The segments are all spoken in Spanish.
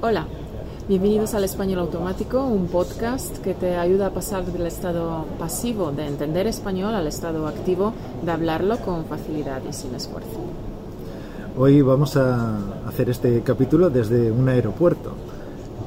Hola, bienvenidos al Español Automático, un podcast que te ayuda a pasar del estado pasivo de entender español al estado activo de hablarlo con facilidad y sin esfuerzo. Hoy vamos a hacer este capítulo desde un aeropuerto.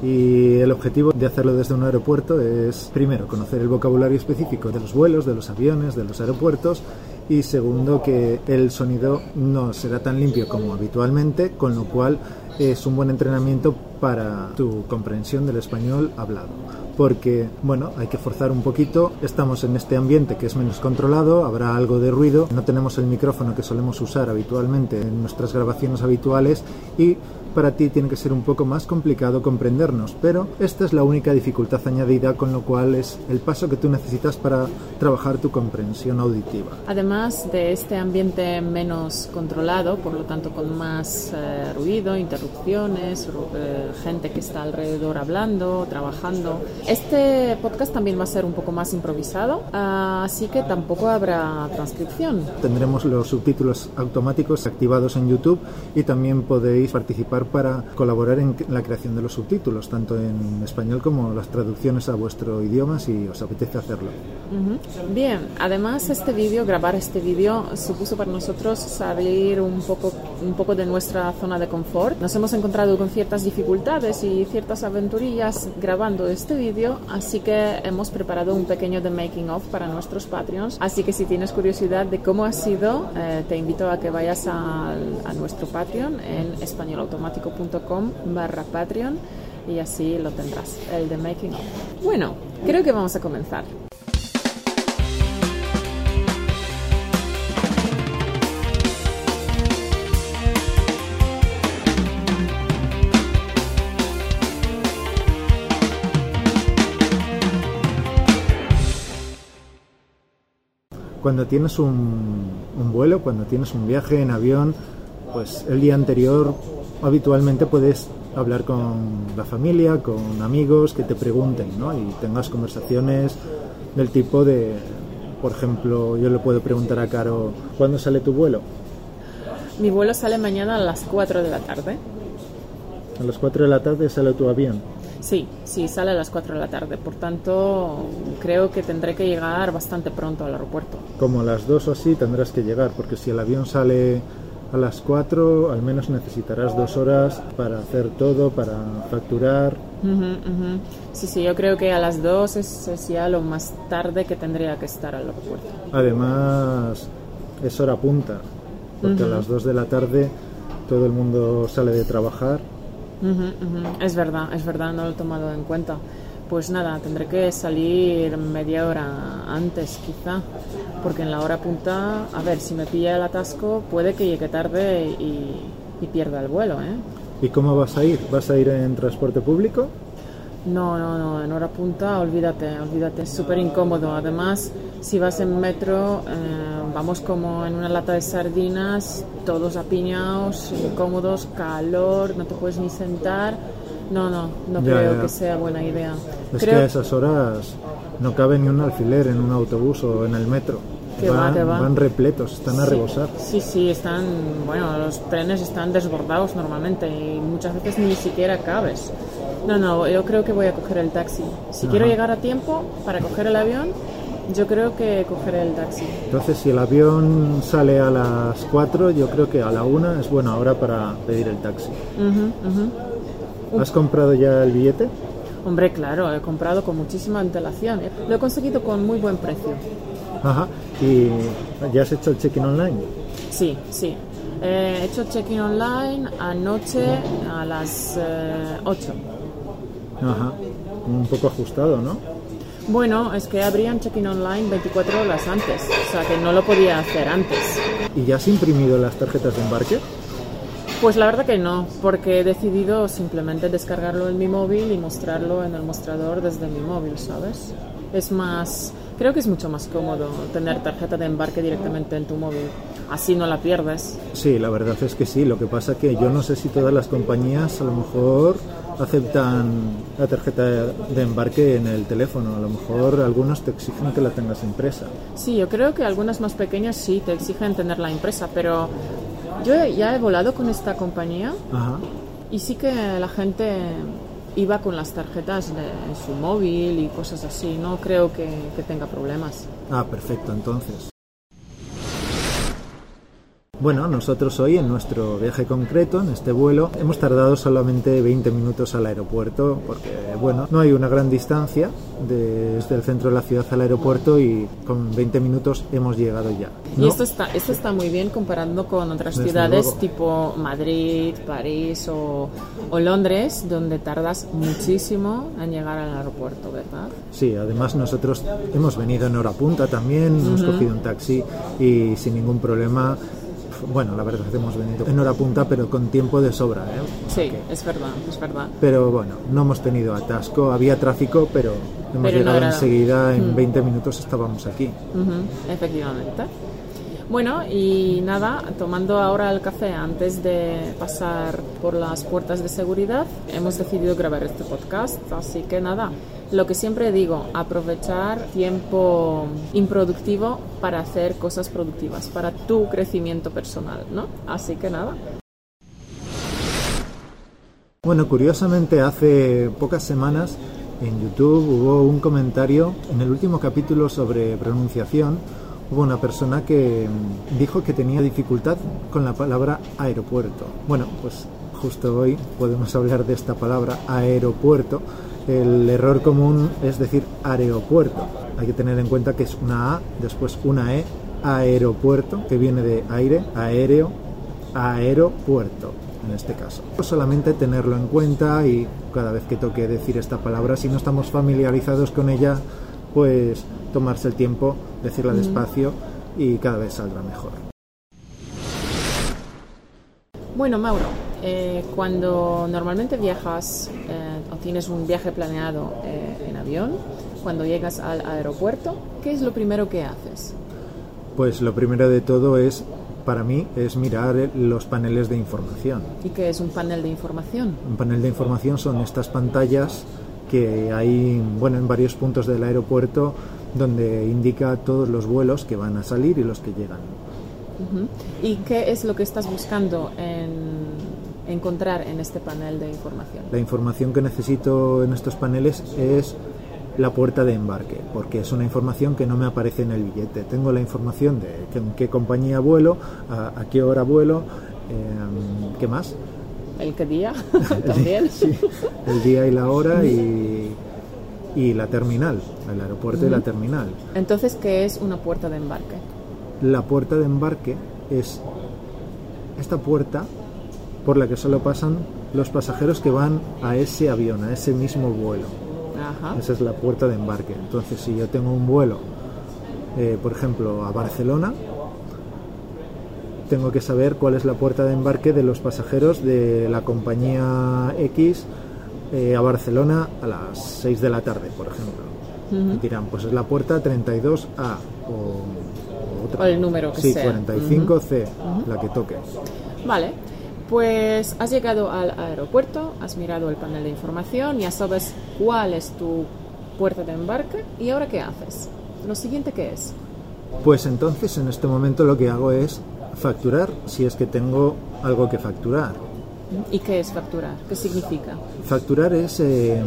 Y el objetivo de hacerlo desde un aeropuerto es, primero, conocer el vocabulario específico de los vuelos, de los aviones, de los aeropuertos y segundo que el sonido no será tan limpio como habitualmente, con lo cual es un buen entrenamiento para tu comprensión del español hablado. Porque, bueno, hay que forzar un poquito, estamos en este ambiente que es menos controlado, habrá algo de ruido, no tenemos el micrófono que solemos usar habitualmente en nuestras grabaciones habituales y para ti tiene que ser un poco más complicado comprendernos, pero esta es la única dificultad añadida, con lo cual es el paso que tú necesitas para trabajar tu comprensión auditiva. Además de este ambiente menos controlado, por lo tanto con más eh, ruido, interrupciones, eh, gente que está alrededor hablando, trabajando, este podcast también va a ser un poco más improvisado, así que tampoco habrá transcripción. Tendremos los subtítulos automáticos activados en YouTube y también podéis participar para colaborar en la creación de los subtítulos, tanto en español como las traducciones a vuestro idioma si os apetece hacerlo. Bien, además este vídeo, grabar este vídeo, supuso para nosotros salir un poco, un poco de nuestra zona de confort. Nos hemos encontrado con ciertas dificultades y ciertas aventurillas grabando este vídeo, así que hemos preparado un pequeño de making of para nuestros Patreons. Así que si tienes curiosidad de cómo ha sido, eh, te invito a que vayas a, a nuestro Patreon en español automático barra Patreon y así lo tendrás, el de Making of. Bueno, creo que vamos a comenzar. Cuando tienes un vuelo, cuando tienes un viaje en avión, pues el día anterior habitualmente puedes hablar con la familia, con amigos que te pregunten, ¿no? Y tengas conversaciones del tipo de, por ejemplo, yo le puedo preguntar a Caro, ¿cuándo sale tu vuelo? Mi vuelo sale mañana a las 4 de la tarde. A las 4 de la tarde sale tu avión. Sí, sí, sale a las 4 de la tarde. Por tanto, creo que tendré que llegar bastante pronto al aeropuerto. Como a las 2 o así tendrás que llegar, porque si el avión sale a las 4 al menos necesitarás dos horas para hacer todo, para facturar. Sí, sí, yo creo que a las 2 es, ya lo más tarde que tendría que estar al aeropuerto. Además, es hora punta, porque a las 2 de la tarde todo el mundo sale de trabajar. Es verdad, es verdad, no lo he tomado en cuenta. Pues nada, tendré que salir media hora antes quizá, porque en la hora punta, a ver, si me pilla el atasco, puede que llegue tarde y, pierda el vuelo, ¿eh? ¿Y cómo vas a ir? ¿Vas a ir en transporte público? No, no, no, en hora punta, olvídate, olvídate, es súper incómodo. Además, si vas en metro, eh, vamos como en una lata de sardinas, todos apiñados, incómodos, calor, no te puedes ni sentar no, no, no creo que sea buena idea. Es que a esas horas no cabe ni un alfiler en un autobús o en el metro. van, repletos, están a rebosar. Sí, sí, están, bueno, los trenes están desbordados normalmente y muchas veces ni siquiera cabes. No, no, yo creo que voy a coger el taxi. Si quiero llegar a tiempo para coger el avión, yo creo que cogeré el taxi. Entonces, si el avión sale a las 4, yo creo que a la 1 es buena hora para pedir el taxi. ¿Has comprado ya el billete? Hombre, claro, he comprado con muchísima antelación. ¿eh? Lo he conseguido con muy buen precio. Ajá. ¿Y ya has hecho el check-in online? Sí, sí. He hecho check-in online anoche a las 8. Eh, Ajá. Un poco ajustado, ¿no? Bueno, es que abrían check-in online 24 horas antes, o sea que no lo podía hacer antes. ¿Y ya has imprimido las tarjetas de embarque? Pues la verdad que no, porque he decidido simplemente descargarlo en mi móvil y mostrarlo en el mostrador desde mi móvil, ¿sabes? Es más, creo que es mucho más cómodo tener tarjeta de embarque directamente en tu móvil. Así no la pierdes. Sí, la verdad es que sí. Lo que pasa que yo no sé si todas las compañías a lo mejor aceptan la tarjeta de embarque en el teléfono. A lo mejor algunos te exigen que la tengas impresa. Sí, yo creo que algunas más pequeñas sí te exigen tenerla impresa, pero yo ya he volado con esta compañía Y sí que la gente iba con las tarjetas de su móvil y cosas así. No creo que, que tenga problemas. Ah, perfecto, entonces. Bueno, nosotros hoy en nuestro viaje concreto, en este vuelo, hemos tardado solamente 20 minutos al aeropuerto porque, bueno, no hay una gran distancia desde el centro de la ciudad al aeropuerto y con 20 minutos hemos llegado ya. Y esto está, esto está muy bien comparando con otras Desde ciudades luego. tipo Madrid, París o, o Londres, donde tardas muchísimo en llegar al aeropuerto, ¿verdad? Sí, además nosotros hemos venido en hora punta también, hemos cogido un taxi y sin ningún problema. Bueno, la verdad es que hemos venido en hora punta, pero con tiempo de sobra. ¿eh? Sí, es verdad, es verdad. Pero bueno, no hemos tenido atasco, había tráfico, pero hemos Pero no llegado era- Mm. enseguida, en 20 minutos estábamos aquí. Efectivamente. Bueno, y nada, tomando ahora el café antes de pasar por las puertas de seguridad, hemos decidido grabar este podcast. Así que nada, lo que siempre digo, aprovechar tiempo improductivo para hacer cosas productivas, para tu crecimiento personal, ¿no? Así que nada. Bueno, curiosamente hace pocas semanas en YouTube hubo un comentario en el último capítulo sobre pronunciación. Hubo una persona que dijo que tenía dificultad con la palabra aeropuerto. Bueno, pues justo hoy podemos hablar de esta palabra aeropuerto. El error común es decir aeropuerto. Hay que tener en cuenta que es una A, después una E, aeropuerto, que viene de aire, aéreo, aeropuerto en este caso. Solamente tenerlo en cuenta y cada vez que toque decir esta palabra, si no estamos familiarizados con ella, pues tomarse el tiempo, decirla despacio y cada vez saldrá mejor. Bueno, Mauro, eh, cuando normalmente viajas eh, tienes un viaje planeado eh, en avión, cuando llegas al aeropuerto, ¿qué es lo primero que haces? Pues lo primero de todo es, para mí, es mirar los paneles de información. ¿Y qué es un panel de información? Un panel de información son estas pantallas que hay bueno, en varios puntos del aeropuerto donde indica todos los vuelos que van a salir y los que llegan. ¿Y qué es lo que estás buscando en encontrar en este panel de información? La información que necesito en estos paneles es la puerta de embarque, porque es una información que no me aparece en el billete. Tengo la información de en qué compañía vuelo, a, a qué hora vuelo, eh, ¿qué más? ¿El qué día? También. Sí, el día y la hora y, y la terminal, el aeropuerto y la terminal. Entonces, ¿qué es una puerta de embarque? La puerta de embarque es esta puerta por la que solo pasan los pasajeros que van a ese avión, a ese mismo vuelo. Ajá. Esa es la puerta de embarque. Entonces, si yo tengo un vuelo, eh, por ejemplo, a Barcelona, tengo que saber cuál es la puerta de embarque de los pasajeros de la compañía X eh, a Barcelona a las 6 de la tarde, por ejemplo. Y dirán, pues es la puerta 32A o, o otra. O el número que sí, sea. 45C, la que toque. Vale. Pues has llegado al aeropuerto, has mirado el panel de información, ya sabes cuál es tu puerta de embarque y ahora qué haces. Lo siguiente qué es. Pues entonces en este momento lo que hago es facturar si es que tengo algo que facturar. ¿Y qué es facturar? ¿Qué significa? Facturar es eh,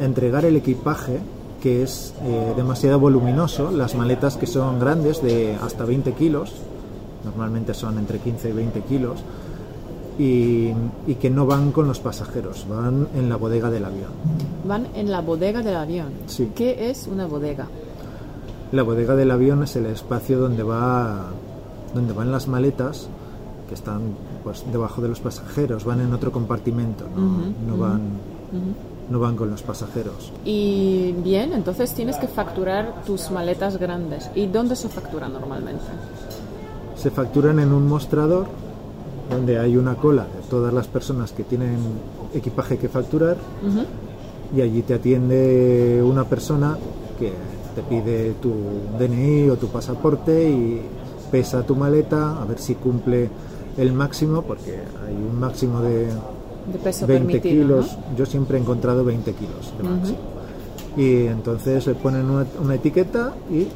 entregar el equipaje que es eh, demasiado voluminoso, las maletas que son grandes de hasta 20 kilos, normalmente son entre 15 y 20 kilos, y, y que no van con los pasajeros, van en la bodega del avión. Van en la bodega del avión. Sí. ¿Qué es una bodega? La bodega del avión es el espacio donde va donde van las maletas que están pues debajo de los pasajeros, van en otro compartimento, no, no van no van con los pasajeros. Y bien, entonces tienes que facturar tus maletas grandes. ¿Y dónde se factura normalmente? Se facturan en un mostrador donde hay una cola de todas las personas que tienen equipaje que facturar y allí te atiende una persona que te pide tu DNI o tu pasaporte y pesa tu maleta a ver si cumple el máximo porque hay un máximo de De peso 20 permitido, kilos. ¿no? yo siempre he encontrado 20 kilos de máximo. Y entonces le ponen una, una etiqueta y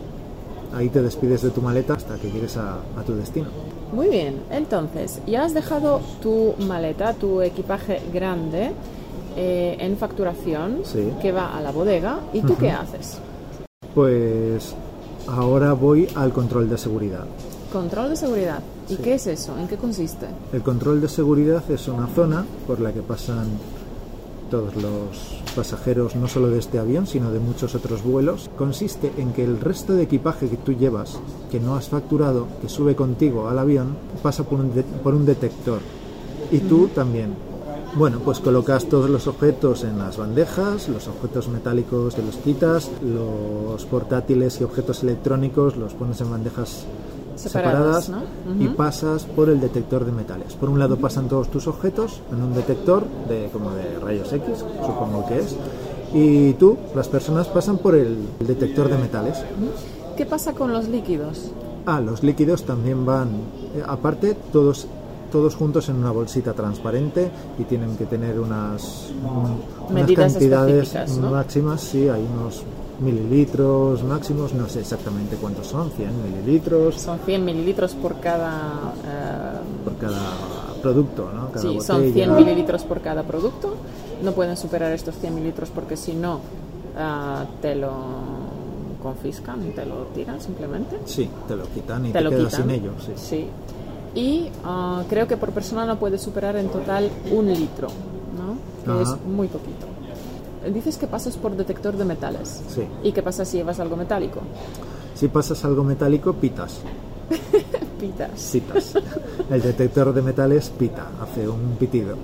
ahí te despides de tu maleta hasta que llegues a, a tu destino Muy bien, entonces, ya has dejado tu maleta, tu equipaje grande eh, en facturación Sí. que va a la bodega. ¿Y tú qué haces? Pues ahora voy al control de seguridad. Control de seguridad. ¿Y qué es eso? ¿En qué consiste? El control de seguridad es una zona por la que pasan todos los pasajeros, no solo de este avión, sino de muchos otros vuelos. Consiste en que el resto de equipaje que tú llevas, que no has facturado, que sube contigo al avión, pasa por un, de- por un detector. Y tú también. Bueno, pues colocas todos los objetos en las bandejas, los objetos metálicos te los quitas, los portátiles y objetos electrónicos los pones en bandejas Separadas, separadas, ¿no? y pasas por el detector de metales. Por un lado pasan todos tus objetos en un detector de como de rayos X, supongo que es, y tú, las personas pasan por el detector de metales. ¿Qué pasa con los líquidos? Ah, los líquidos también van, eh, aparte, todos todos juntos en una bolsita transparente y tienen que tener unas, un- unas cantidades máximas, sí, hay unos mililitros máximos, no sé exactamente cuántos son, 100 mililitros Son 100 mililitros por cada... eh, por cada producto, ¿no? Cada sí, son botella. 100 mililitros por cada producto. No pueden superar estos 100 mililitros porque si no ah, te lo confiscan, te lo tiran simplemente. Sí, te lo quitan y te te, lo quedas quitan. sin ellos, sí. Sí. Y ah, creo que por persona no puede superar en total un litro, ¿no? Que Ajá. es muy poquito. Dices que pasas por detector de metales. Sí. ¿Y qué pasa si llevas algo metálico? Si pasas algo metálico, pitas, Pitas. pitas. El detector de metales pita, hace un pitido.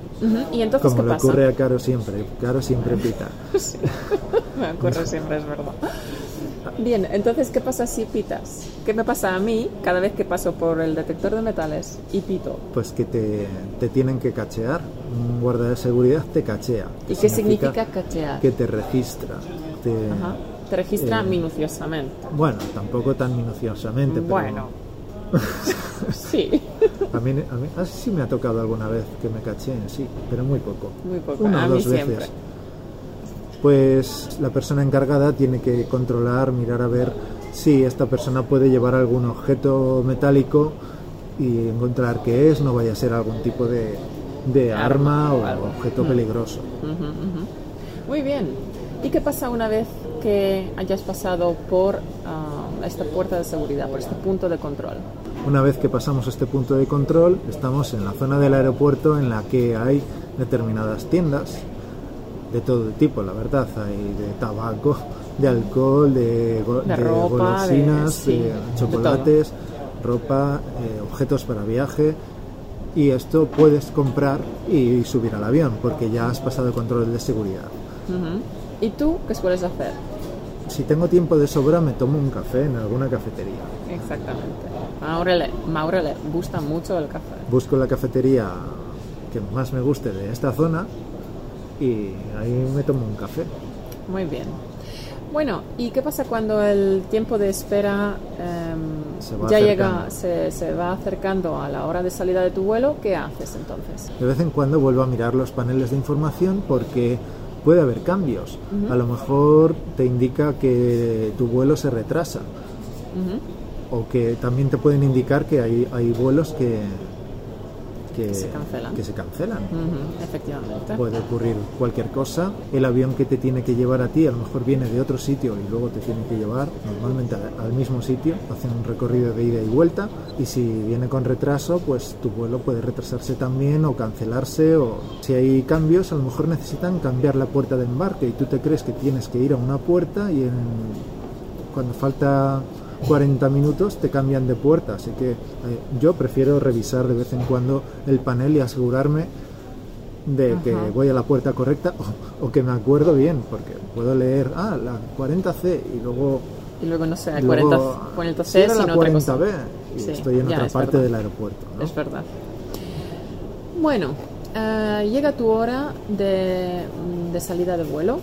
¿Y entonces Como qué le pasa? ocurre a Caro siempre, Caro siempre pita. Sí. Me ocurre siempre, es verdad. Bien, entonces, ¿qué pasa si pitas? ¿Qué me pasa a mí cada vez que paso por el detector de metales y pito? Pues que te, te tienen que cachear, un guarda de seguridad te cachea. ¿Y qué significa cachear? Que te registra. te- Ajá. Te registra Eh, minuciosamente. Bueno, tampoco tan minuciosamente, pero Bueno. sí, a mí, a mí ah, sí me ha tocado alguna vez que me cacheen, sí, pero muy poco. muy poco. Una a o mí dos veces. siempre. Pues la persona encargada tiene que controlar, mirar a ver si esta persona puede llevar algún objeto metálico y encontrar qué es, no vaya a ser algún tipo de, de Arma arma, o algo. objeto Mm. peligroso. Muy bien. ¿Y qué pasa una vez que hayas pasado por ah, esta puerta de seguridad, por este punto de control? Una vez que pasamos este punto de control, estamos en la zona del aeropuerto en la que hay determinadas tiendas de todo tipo, la verdad. Hay de tabaco, de alcohol, de, go- De de ropa, golosinas, de- sí, de de chocolates, ropa, eh, objetos para viaje. Y esto puedes comprar y subir al avión porque ya has pasado el control de seguridad. ¿Y tú qué sueles hacer? Si tengo tiempo de sobra, me tomo un café en alguna cafetería. Exactamente. Maurele, Maurele gusta mucho el café. busco la cafetería que más me guste de esta zona y ahí me tomo un café. Muy bien. Bueno, ¿y qué pasa cuando el tiempo de espera em, Se va ya acercando. llega, se, se va acercando a la hora de salida de tu vuelo? ¿Qué haces entonces? De vez en cuando vuelvo a mirar los paneles de información porque puede haber cambios. A lo mejor te indica que tu vuelo se retrasa o que también te pueden indicar que hay, hay vuelos que, que, Que se cancelan. que se cancelan. Ujú, Efectivamente. Puede ocurrir cualquier cosa. El avión que te tiene que llevar a ti a lo mejor viene de otro sitio y luego te tiene que llevar normalmente al mismo sitio. Hacen un recorrido de ida y vuelta y si viene con retraso, pues tu vuelo puede retrasarse también o cancelarse o si hay cambios, a lo mejor necesitan cambiar la puerta de embarque y tú te crees que tienes que ir a una puerta y en, cuando falta 40 minutos te cambian de puerta, así que eh, yo prefiero revisar de vez en cuando el panel y asegurarme de que voy a la puerta correcta o, o que me acuerdo bien, porque puedo leer, ah, la 40C y luego... Y luego, no sé, luego, 40, 40 si era la otra cosa. 40B y Sí, estoy en ya, otra es parte verdad. del aeropuerto. ¿no? Es verdad. Bueno, eh, llega tu hora de, de salida de vuelo.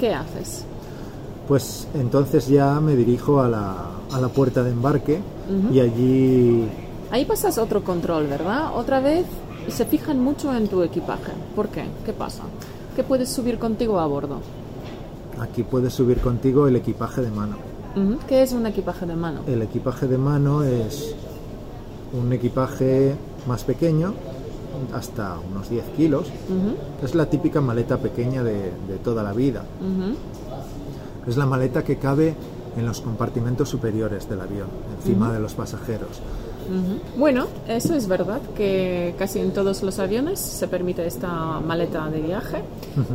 ¿Qué haces? Pues entonces ya me dirijo a la, a la puerta de embarque y allí Ahí pasas otro control, ¿verdad? Otra vez se fijan mucho en tu equipaje. ¿Por qué? ¿Qué pasa? ¿Qué puedes subir contigo a bordo? aquí puedes subir contigo el equipaje de mano. ¿Qué es un equipaje de mano? El equipaje de mano es un equipaje más pequeño, hasta unos 10 kilos. Es la típica maleta pequeña de, de toda la vida. Es la maleta que cabe en los compartimentos superiores del avión, encima de los pasajeros. Bueno, eso es verdad que casi en todos los aviones se permite esta maleta de viaje,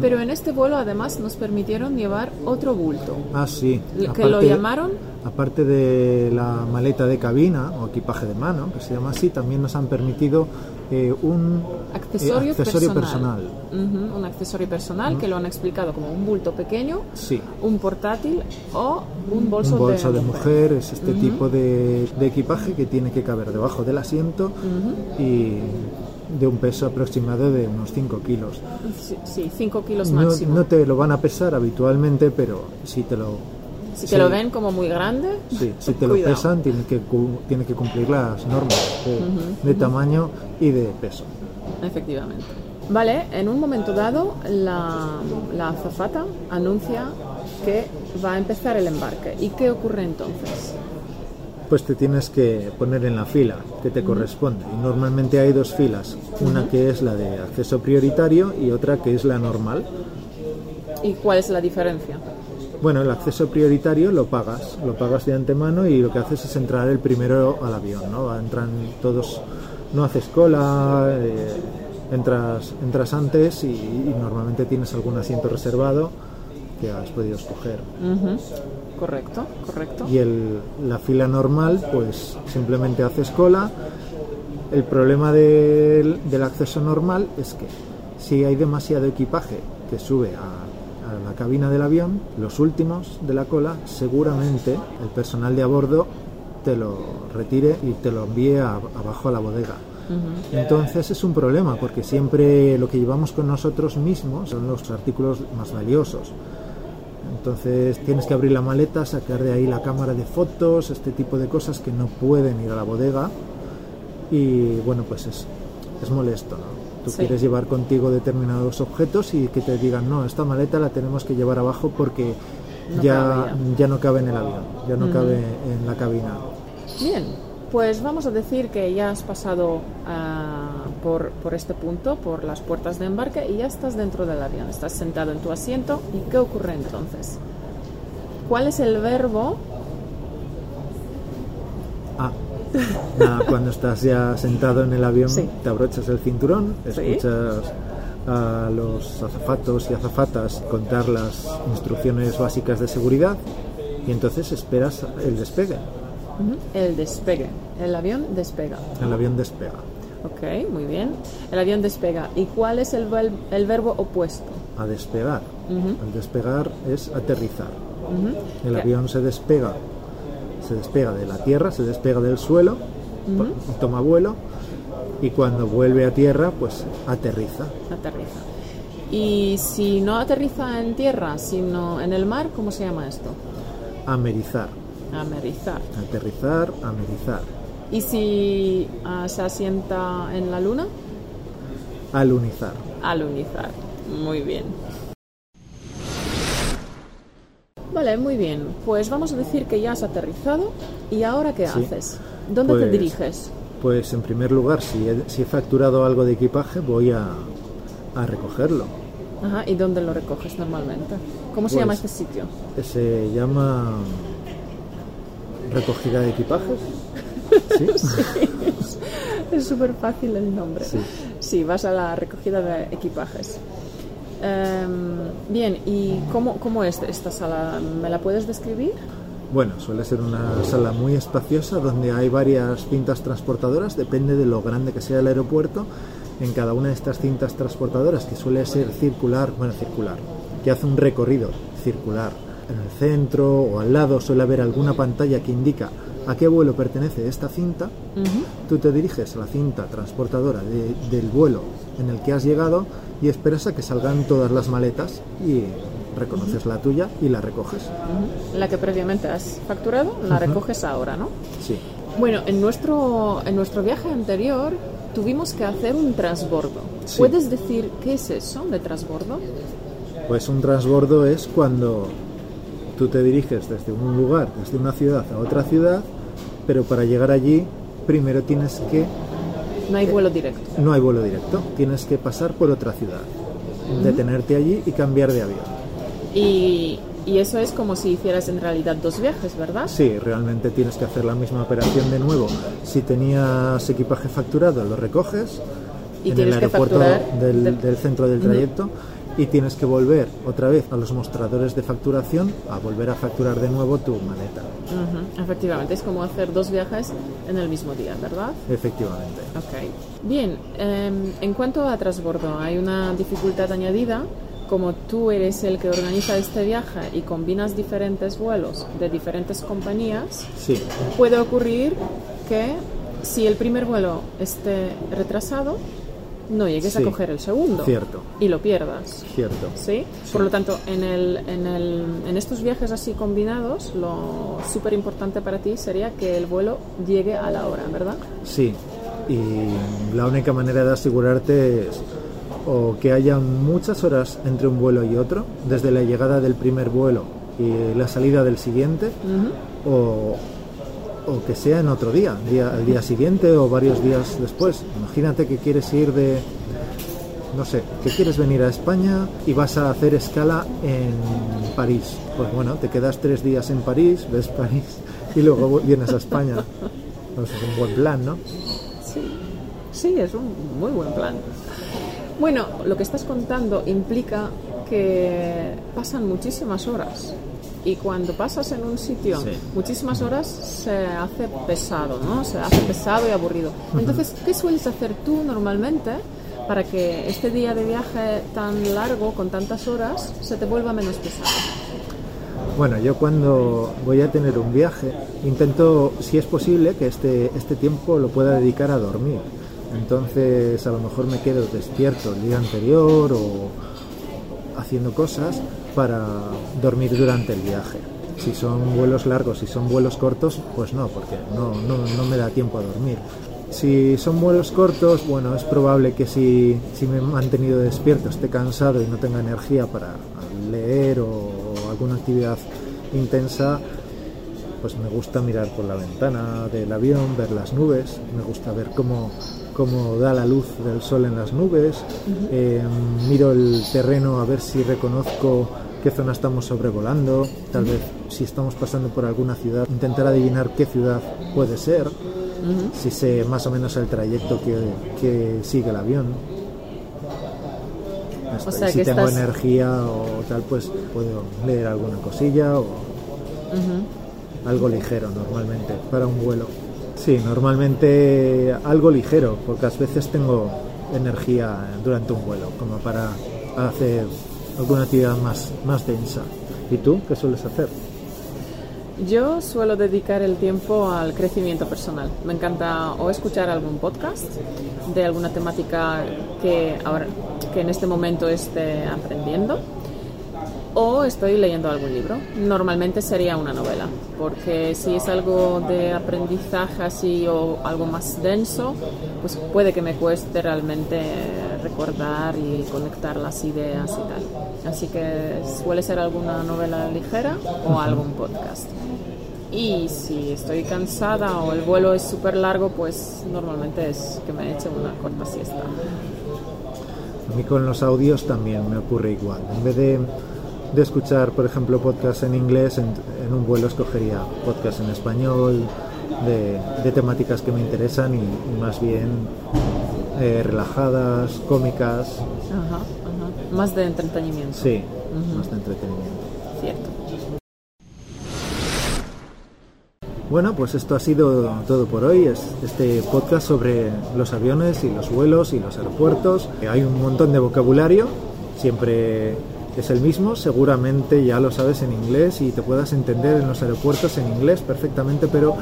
pero en este vuelo además nos permitieron llevar otro bulto, Ah, sí. que lo llamaron Aparte de la maleta de cabina o equipaje de mano, que se llama así, también nos han permitido eh, un eh, accesorio, accesorio personal. un accesorio personal que lo han explicado como un bulto pequeño, Sí. un portátil o un bolso, un bolso de, mujer. mujer es este tipo de, de equipaje que tiene que caber debajo del asiento y de un peso aproximado de unos 5 kilos. Sí, sí, 5 kilos No, máximo. no te lo van a pesar habitualmente, pero si te lo, si sí. te lo ven como muy grande, sí, si te lo cuidado. pesan, tiene que, cu- tiene que cumplir las normas de, de tamaño y de peso. Efectivamente. Vale, en un momento dado la, la azafata anuncia que va a empezar el embarque. ¿Y qué ocurre entonces? Pues te tienes que poner en la fila que te corresponde. Y normalmente hay dos filas, una que es la de acceso prioritario y otra que es la normal. ¿Y cuál es la diferencia? Bueno, el acceso prioritario lo pagas, lo pagas de antemano y lo que haces es entrar el primero al avión, ¿no? Entran todos, no haces cola, eh, entras, entras antes y, y normalmente tienes algún asiento reservado que has podido escoger. Correcto, correcto. Y el, la fila normal, pues simplemente haces cola. El problema del, del acceso normal es que si hay demasiado equipaje que sube a, la cabina del avión, los últimos de la cola, seguramente el personal de a bordo te lo retire y te lo envíe a- abajo a la bodega. Entonces es un problema porque siempre lo que llevamos con nosotros mismos son los artículos más valiosos. Entonces tienes que abrir la maleta, sacar de ahí la cámara de fotos, este tipo de cosas que no pueden ir a la bodega. Y bueno, pues es, es molesto, ¿no? Tú Sí. quieres llevar contigo determinados objetos y que te digan, no, esta maleta la tenemos que llevar abajo porque No ya, ya no cabe en el avión, ya no cabe en la cabina. Bien, pues vamos a decir que ya has pasado ah, por, por este punto, por las puertas de embarque y ya estás dentro del avión, estás sentado en tu asiento y ¿qué ocurre entonces? ¿Cuál es el verbo? Ah, nada, cuando estás ya sentado en el avión, Sí. te abrochas el cinturón, Sí. escuchas a los azafatos y azafatas contar las instrucciones básicas de seguridad y entonces esperas el despegue. El despegue. El avión despega. El avión despega. Ok, muy bien. El avión despega. ¿Y cuál es el, el verbo opuesto? A despegar. Ujú, El despegar es aterrizar. El avión se despega, se despega de la tierra, se despega del suelo, toma vuelo y cuando vuelve a tierra, pues aterriza. Aterriza. Y si no aterriza en tierra, sino en el mar, ¿cómo se llama esto? Amerizar. Amerizar. Aterrizar, amerizar. ¿Y si ah, se asienta en la luna? Alunizar. Alunizar. Muy bien. Vale, muy bien. Pues vamos a decir que ya has aterrizado. ¿Y ahora qué Sí. haces? ¿Dónde te Pues- diriges? Pues en primer lugar, si he, si he facturado algo de equipaje, voy a, a recogerlo. Ajá, ¿Y dónde lo recoges normalmente? ¿Cómo se Pues- llama este sitio? Se llama recogida de equipajes. ¿Sí? Es súper fácil el nombre. Sí. Sí, vas a la recogida de equipajes. Em, bien, ¿y cómo, cómo es esta sala? ¿Me la puedes describir? Bueno, suele ser una sala muy espaciosa donde hay varias cintas transportadoras, depende de lo grande que sea el aeropuerto. En cada una de estas cintas transportadoras, que suele ser circular, bueno, circular, que hace un recorrido circular en el centro o al lado, suele haber alguna pantalla que indica a qué vuelo pertenece esta cinta. Tú te diriges a la cinta transportadora de- del vuelo en el que has llegado y esperas a que salgan todas las maletas y reconoces la tuya y la recoges. La que previamente has facturado, la recoges ahora, ¿no? Sí. Bueno, en nuestro, en nuestro viaje anterior tuvimos que hacer un transbordo. Sí. ¿Puedes decir qué es eso de transbordo? Pues un transbordo es cuando tú te diriges desde un lugar, desde una ciudad a otra ciudad, pero para llegar allí primero tienes que... No hay vuelo directo. No hay vuelo directo, tienes que pasar por otra ciudad, detenerte allí y cambiar de avión. Y, y eso es como si hicieras en realidad dos viajes, ¿verdad? Sí, realmente tienes que hacer la misma operación de nuevo. Si tenías equipaje facturado, lo recoges Y en el aeropuerto del- del centro del trayecto y tienes que volver otra vez a los mostradores de facturación a volver a facturar de nuevo tu maleta. Efectivamente, es como hacer dos viajes en el mismo día, ¿verdad? Efectivamente. Ok. Bien, em, en cuanto a transbordo, hay una dificultad añadida. Como tú eres el que organiza este viaje y combinas diferentes vuelos de diferentes compañías, Sí, puede ocurrir que si el primer vuelo esté retrasado, no llegues Sí, a coger el segundo cierto. y lo pierdas. cierto. ¿Sí? Por lo tanto, en, el, en, el, en estos viajes así combinados, lo súper importante para ti sería que el vuelo llegue a la hora, ¿verdad? Sí, y la única manera de asegurarte es o que haya muchas horas entre un vuelo y otro, desde la llegada del primer vuelo y la salida del siguiente, o, o que sea en otro día, el día siguiente o varios días después. Imagínate que quieres ir de, no sé, que quieres venir a España y vas a hacer escala en París. Pues bueno, te quedas tres días en París, ves París y luego vienes a España. Es un buen plan, ¿no? Sí, sí, es un muy buen plan. Bueno, lo que estás contando implica que pasan muchísimas horas. Y cuando pasas en un sitio Sí. muchísimas horas se hace pesado, ¿no? Se hace pesado y aburrido. Entonces, ¿qué sueles hacer tú normalmente para que este día de viaje tan largo, con tantas horas, se te vuelva menos pesado? Bueno, yo cuando voy a tener un viaje intento, si es posible, que este, este tiempo lo pueda dedicar a dormir. Entonces a lo mejor me quedo despierto el día anterior o haciendo cosas para dormir durante el viaje. Si son vuelos largos, si son vuelos cortos, pues no, porque no, no, no me da tiempo a dormir. Si son vuelos cortos, bueno, es probable que si, si me he mantenido despierto, esté cansado y no tenga energía para leer o alguna actividad intensa, pues me gusta mirar por la ventana del avión, ver las nubes, me gusta ver cómo, cómo da la luz del sol en las nubes, eh, miro el terreno a ver si reconozco qué zona estamos sobrevolando, tal vez si estamos pasando por alguna ciudad, intentar adivinar qué ciudad puede ser, si sé más o menos el trayecto que, que sigue el avión. Esto, sea y si que tengo estás- energía o tal, pues puedo leer alguna cosilla o algo ligero normalmente para un vuelo. Sí, normalmente algo ligero, pocas veces tengo energía durante un vuelo, como para hacer alguna actividad más, más densa. ¿Y tú qué sueles hacer? Yo suelo dedicar el tiempo al crecimiento personal. Me encanta o escuchar algún podcast de alguna temática que ahora que en este momento esté aprendiendo o estoy leyendo algún libro. Normalmente sería una novela, porque si es algo de aprendizaje así o algo más denso, pues puede que me cueste realmente recordar y conectar las ideas y tal. Así que suele ser alguna novela ligera o algún podcast. Y si estoy cansada o el vuelo es súper largo, pues normalmente es que me eche una corta siesta. A mí con los audios también me ocurre igual. En vez de, de escuchar, por ejemplo, podcast en inglés, en, en un vuelo escogería podcast en español, de, de temáticas que me interesan y, y más bien eh, relajadas, cómicas. Ajá, ajá. Más de entretenimiento. Sí, más de entretenimiento. Cierto. Bueno, pues esto ha sido todo por hoy. Es este podcast sobre los aviones y los vuelos y los aeropuertos. Hay un montón de vocabulario, siempre es el mismo. Seguramente ya lo sabes en inglés y te puedas entender en los aeropuertos en inglés perfectamente, pero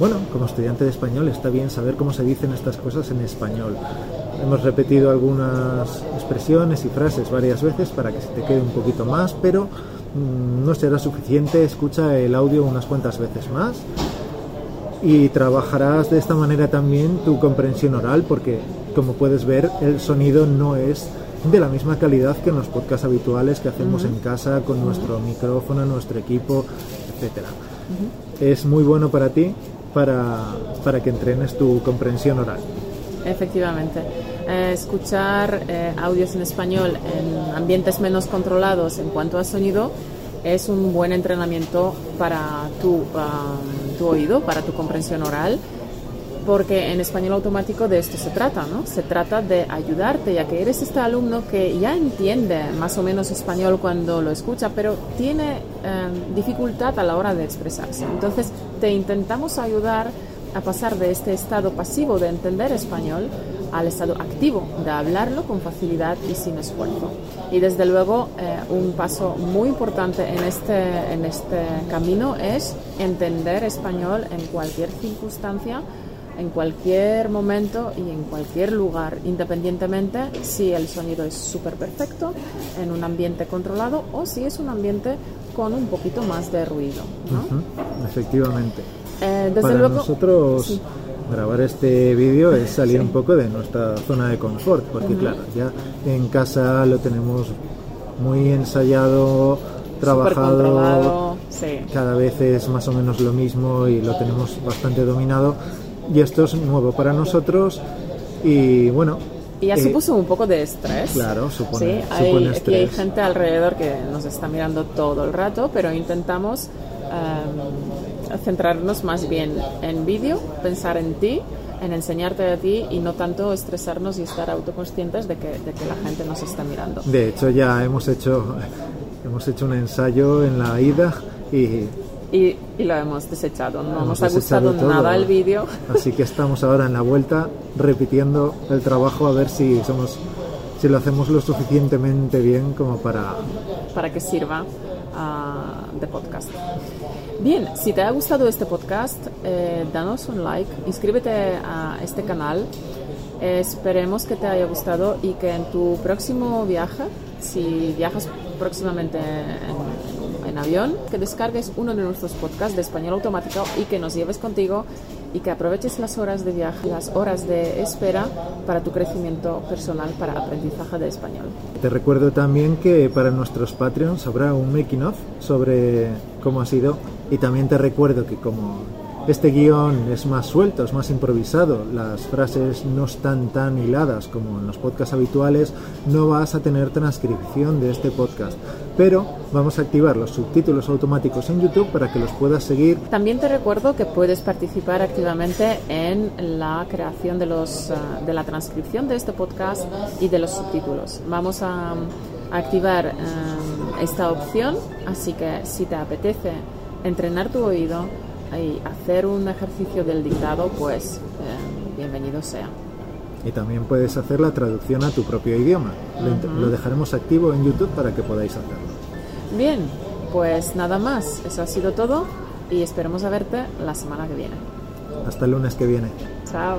bueno, como estudiante de español está bien saber cómo se dicen estas cosas en español. Hemos repetido algunas expresiones y frases varias veces para que se te quede un poquito más, pero mm, no será suficiente. Escucha el audio unas cuantas veces más y trabajarás de esta manera también tu comprensión oral porque como puedes ver el sonido no es de la misma calidad que en los podcasts habituales que hacemos en casa con nuestro micrófono, nuestro equipo, etcétera. Es muy bueno para ti para, para que entrenes tu comprensión oral. Efectivamente. Eh, escuchar eh, audios en español en ambientes menos controlados en cuanto a sonido es un buen entrenamiento para tu, um, tu oído, para tu comprensión oral, porque en español automático de esto se trata, ¿no? Se trata de ayudarte, ya que eres este alumno que ya entiende más o menos español cuando lo escucha, pero tiene um, dificultad a la hora de expresarse. Entonces, te intentamos ayudar a pasar de este estado pasivo de entender español al estado activo de hablarlo con facilidad y sin esfuerzo. Y desde luego eh, un paso muy importante en este, en este camino es entender español en cualquier circunstancia, en cualquier momento y en cualquier lugar, independientemente si el sonido es súper perfecto, en un ambiente controlado o si es un ambiente con un poquito más de ruido. ¿no? Efectivamente. Eh, desde Para luego, nosotros sí. grabar este vídeo es salir un poco de nuestra zona de confort, porque claro, ya en casa lo tenemos muy ensayado, trabajado, sí. cada vez es más o menos lo mismo y lo tenemos bastante dominado. Y esto es nuevo para nosotros y bueno. Y ya eh, supuso un poco de estrés. Claro, supone, Sí, hay, supone aquí hay estrés. gente alrededor que nos está mirando todo el rato, pero intentamos em, centrarnos más bien en vídeo, pensar en ti, en enseñarte a ti y no tanto estresarnos y estar autoconscientes de que, de que la gente nos está mirando. De hecho, ya hemos hecho, hemos hecho un ensayo en la ida y Y, y lo hemos desechado, no Hemos nos ha gustado todo. nada el vídeo. Así que estamos ahora en la vuelta repitiendo el trabajo a ver si somos si lo hacemos lo suficientemente bien como para para que sirva ah, de podcast. Bien, si te ha gustado este podcast, eh, danos un like, inscríbete a este canal. Eh, esperemos que te haya gustado y que en tu próximo viaje, si viajas próximamente en, en avión, que descargues uno de nuestros podcasts de español automático y que nos lleves contigo y que aproveches las horas de viaje, las horas de espera para tu crecimiento personal para aprendizaje de español. Te recuerdo también que para nuestros Patreons habrá un making of sobre cómo ha sido y también te recuerdo que como este guion es más suelto, es más improvisado, las frases no están tan hiladas como en los podcasts habituales, no vas a tener transcripción de este podcast, pero vamos a activar los subtítulos automáticos en YouTube para que los puedas seguir. También te recuerdo que puedes participar activamente en la creación de, los, ah, de la transcripción de este podcast y de los subtítulos. Vamos a, activar ah, esta opción, así que si te apetece entrenar tu oído y hacer un ejercicio del dictado, pues eh, bienvenido sea. y también puedes hacer la traducción a tu propio idioma. Lo Lo dejaremos activo en YouTube para que podáis hacerlo. Bien, pues nada más, eso ha sido todo y esperemos a verte la semana que viene. Hasta el lunes que viene. Chao.